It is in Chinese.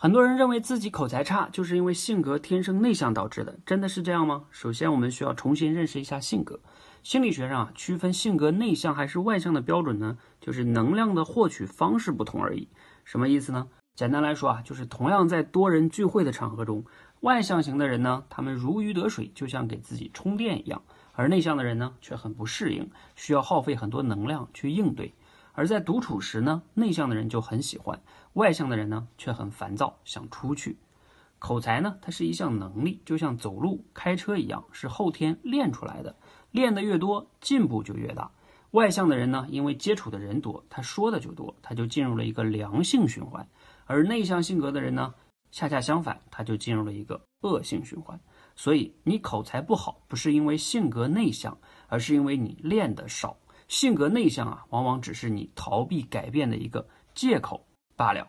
很多人认为自己口才差，就是因为性格天生内向导致的，真的是这样吗？首先，我们需要重新认识一下性格。心理学上啊，区分性格内向还是外向的标准呢，就是能量的获取方式不同而已。什么意思呢？简单来说啊，就是同样在多人聚会的场合中，外向型的人呢，他们如鱼得水，就像给自己充电一样；而内向的人呢，却很不适应，需要耗费很多能量去应对。而在独处时呢，内向的人就很喜欢，外向的人呢却很烦躁，想出去。口才呢，它是一项能力，就像走路、开车一样，是后天练出来的，练得越多，进步就越大。外向的人呢，因为接触的人多，他说的就多，他就进入了一个良性循环；而内向性格的人呢，恰恰相反，他就进入了一个恶性循环。所以，你口才不好，不是因为性格内向，而是因为你练得少。性格内向啊，往往只是你逃避改变的一个借口罢了。